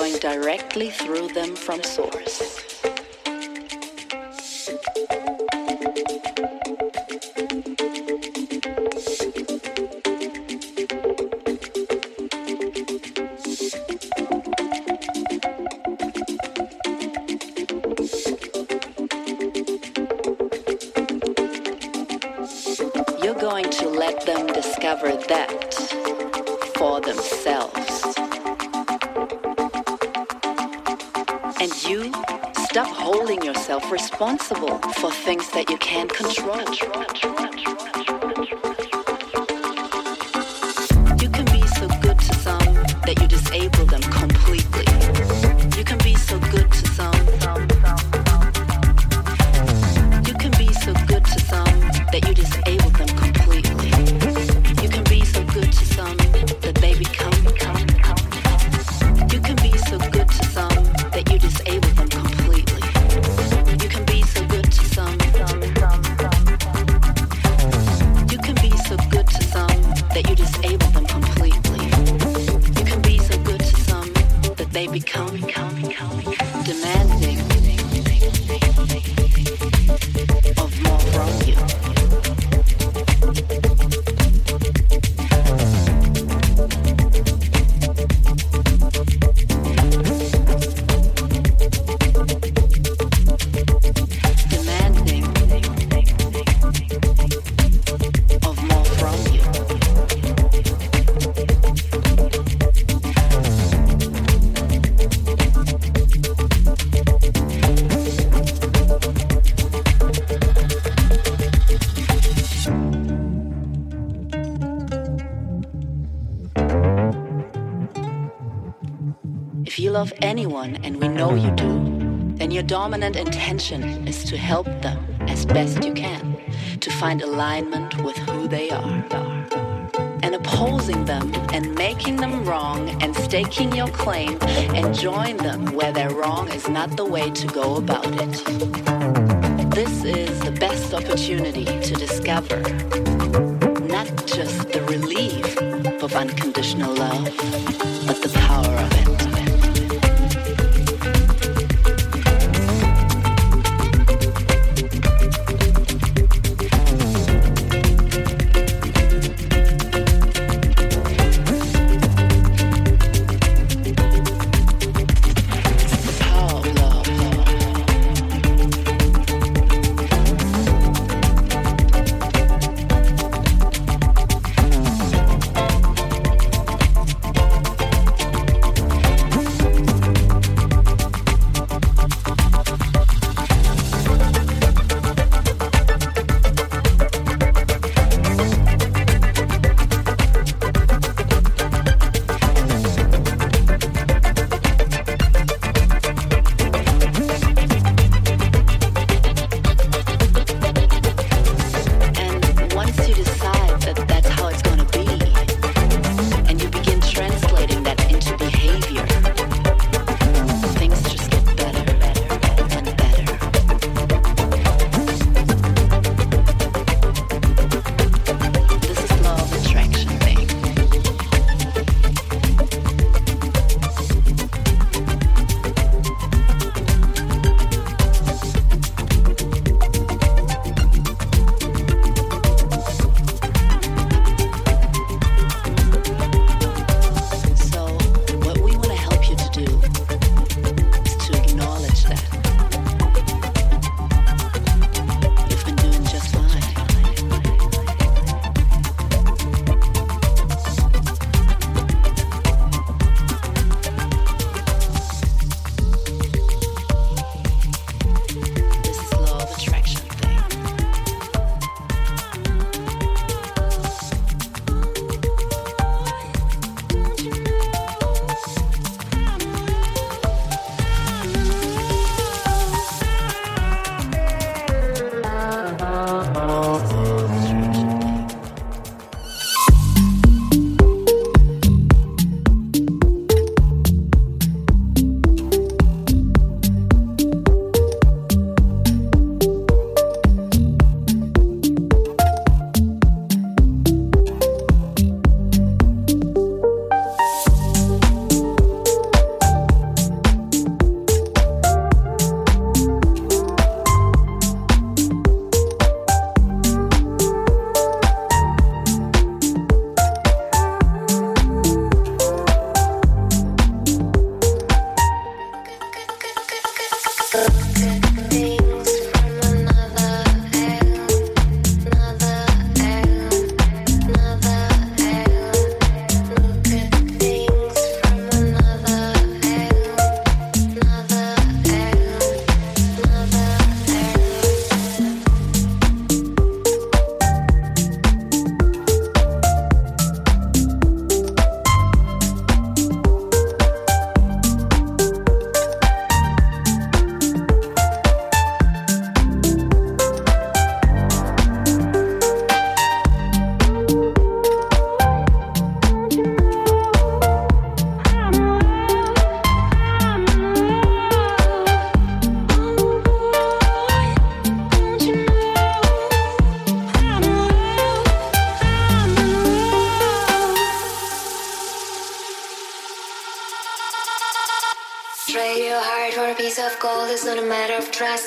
going directly through them from source. yourself responsible for things that you can't control. dominant intention is to help them as best you can to find alignment with who they are. And opposing them and making them wrong and staking your claim and join them where they're wrong is not the way to go about it. This is the best opportunity to discover not just the relief of unconditional love, but the power of it.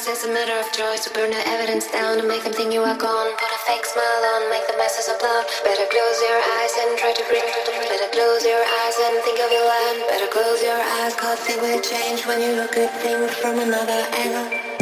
Is a matter of choice. To burn the evidence down and make them think you are gone. Put a fake smile on, make the masses applaud. Better close your eyes and try to breathe. Better close your eyes and think of your land. Better close your eyes, cause it will change when you look at things from another angle.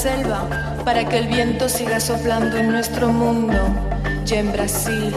Selva para que el viento siga soplando en nuestro mundo y en Brasil.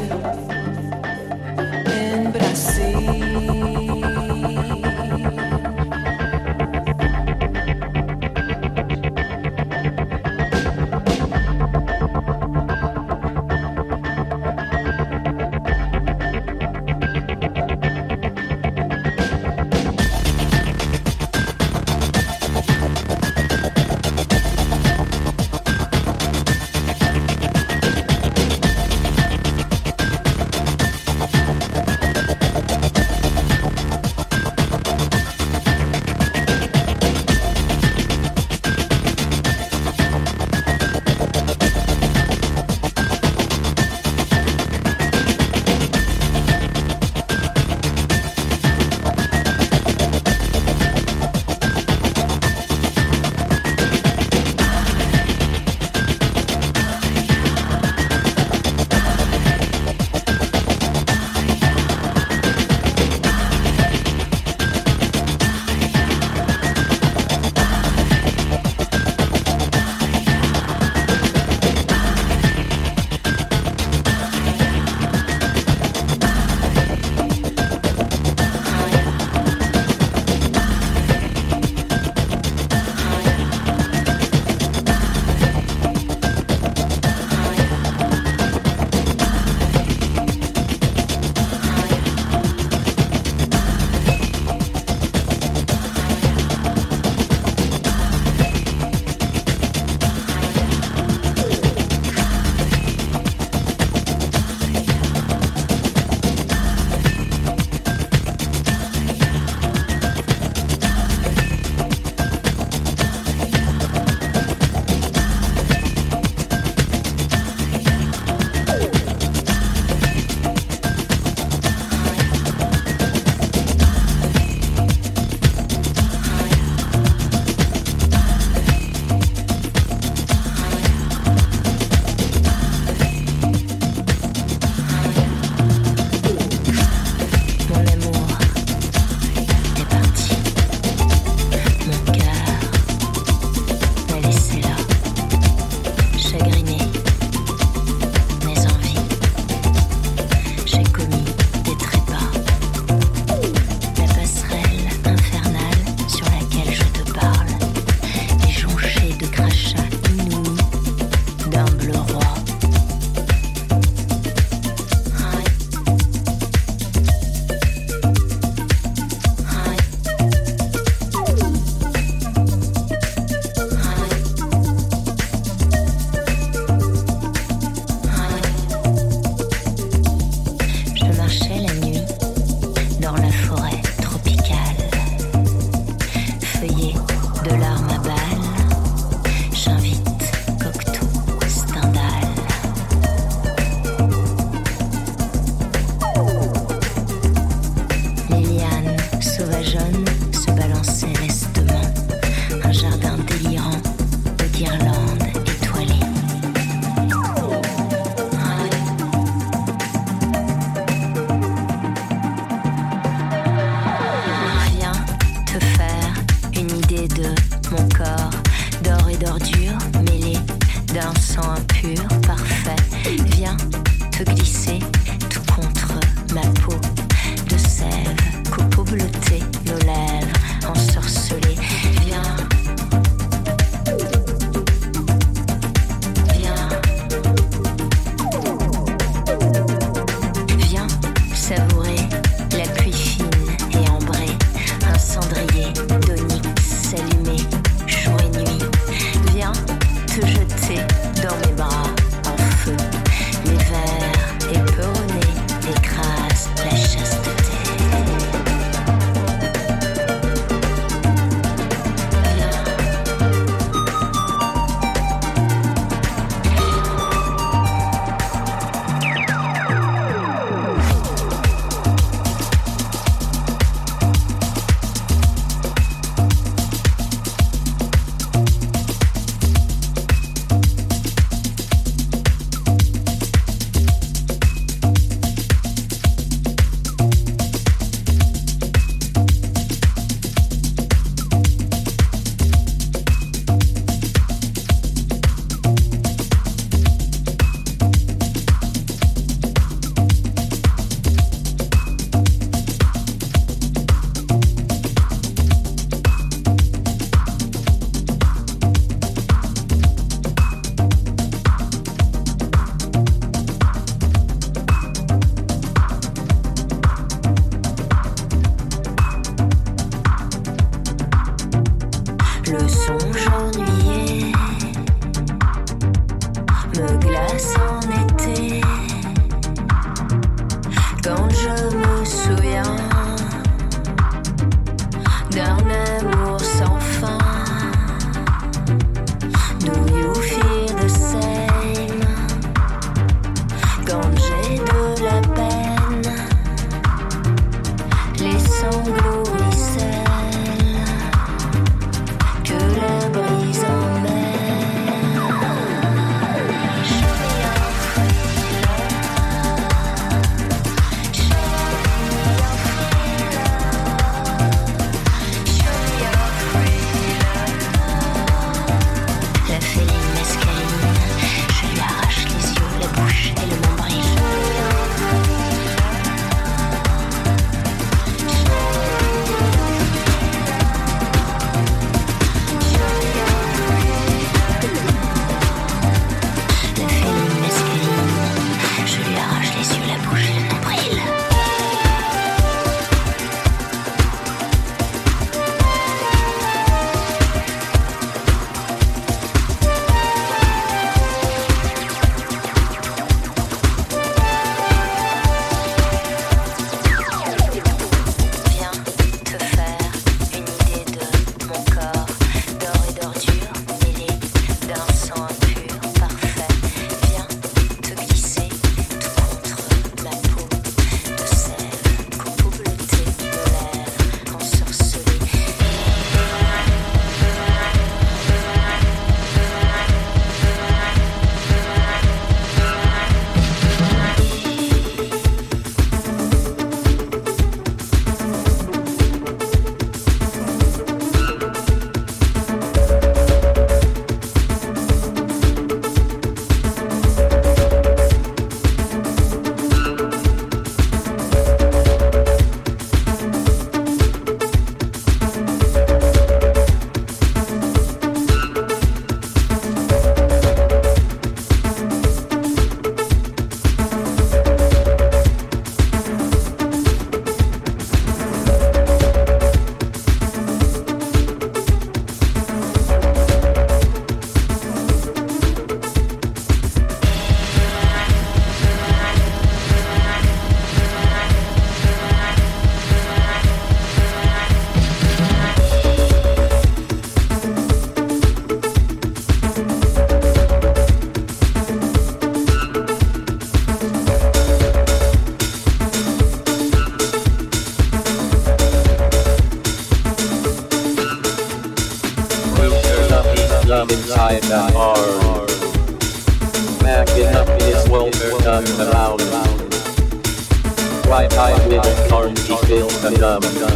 dumb.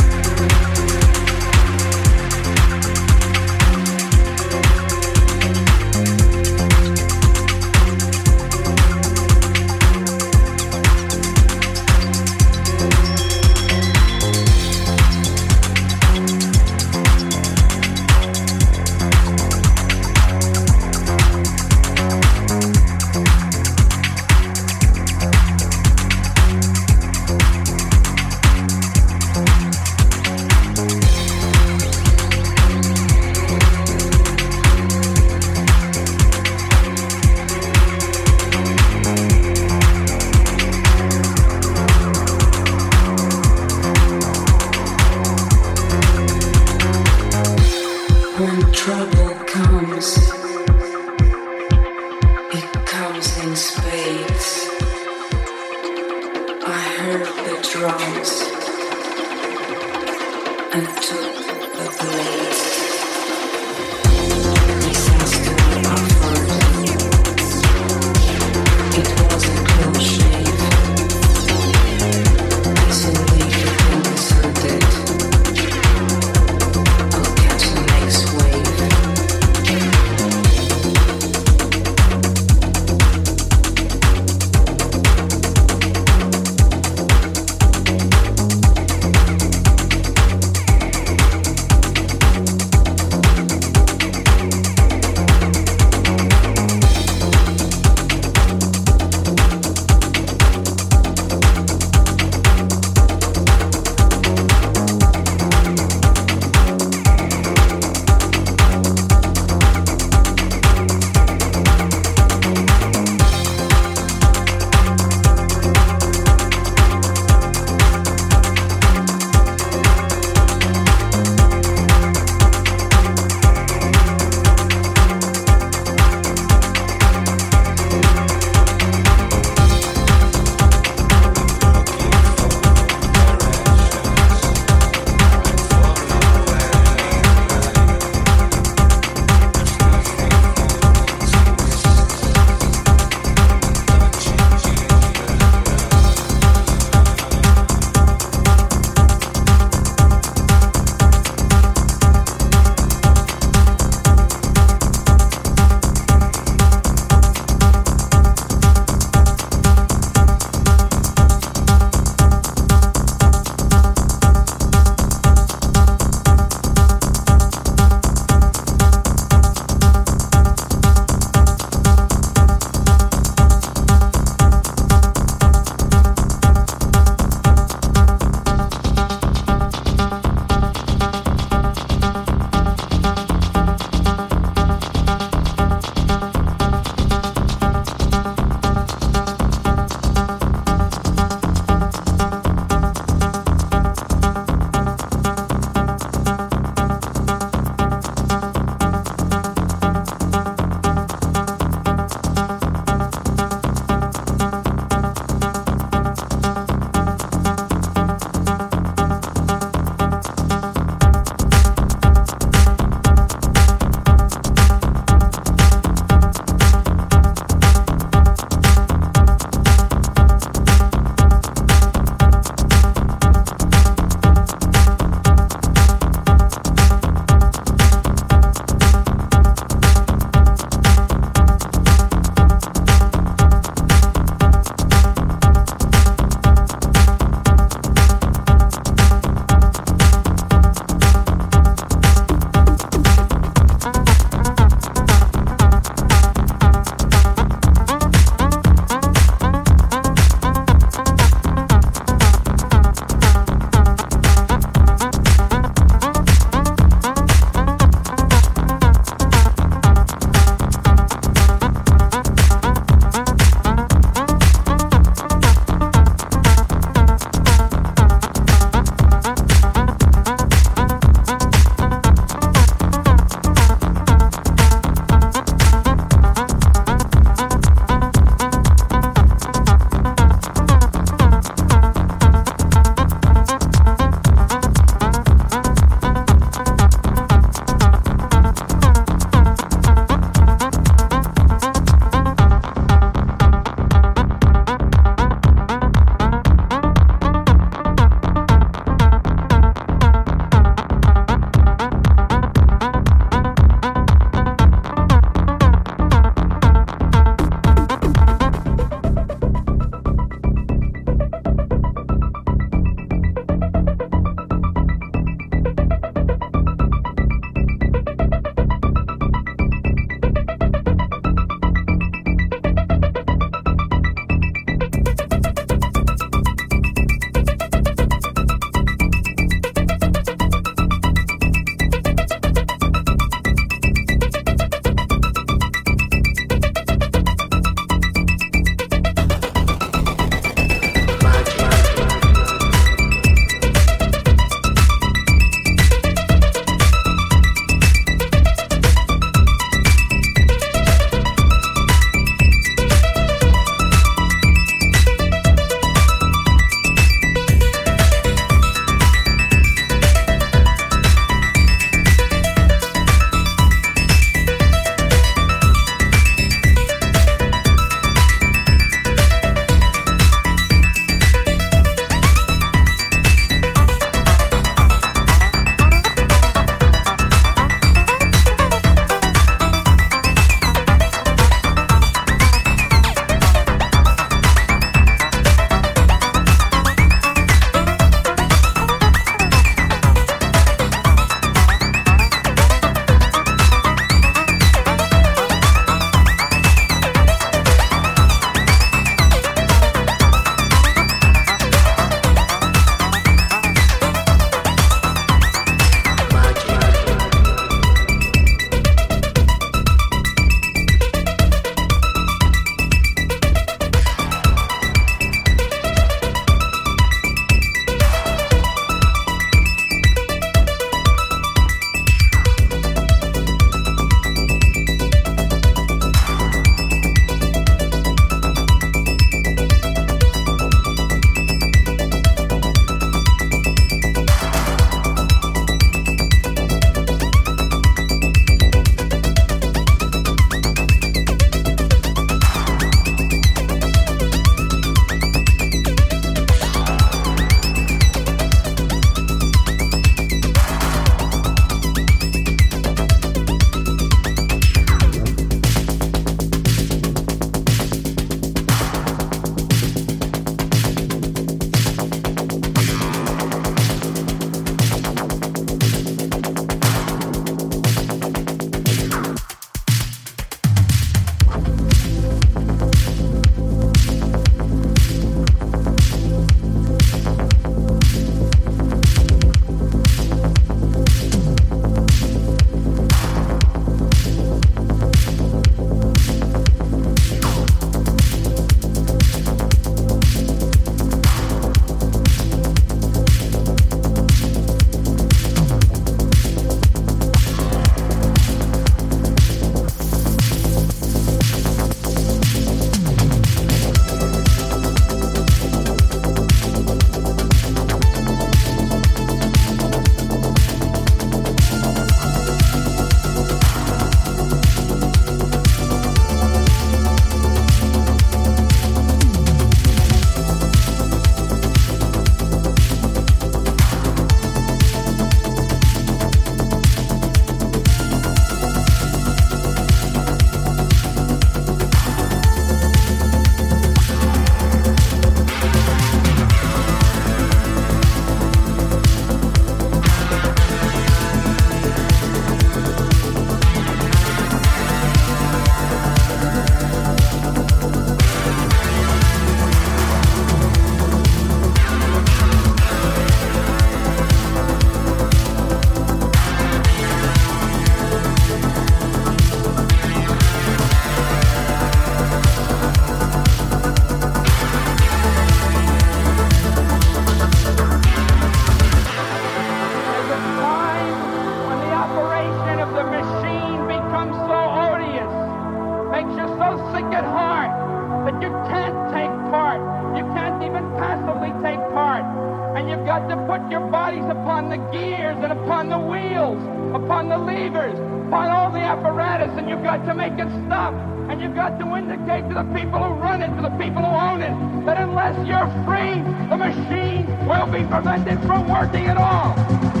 To to the people who run it, to the people who own it, that unless you're free, the machine will be prevented from working at all.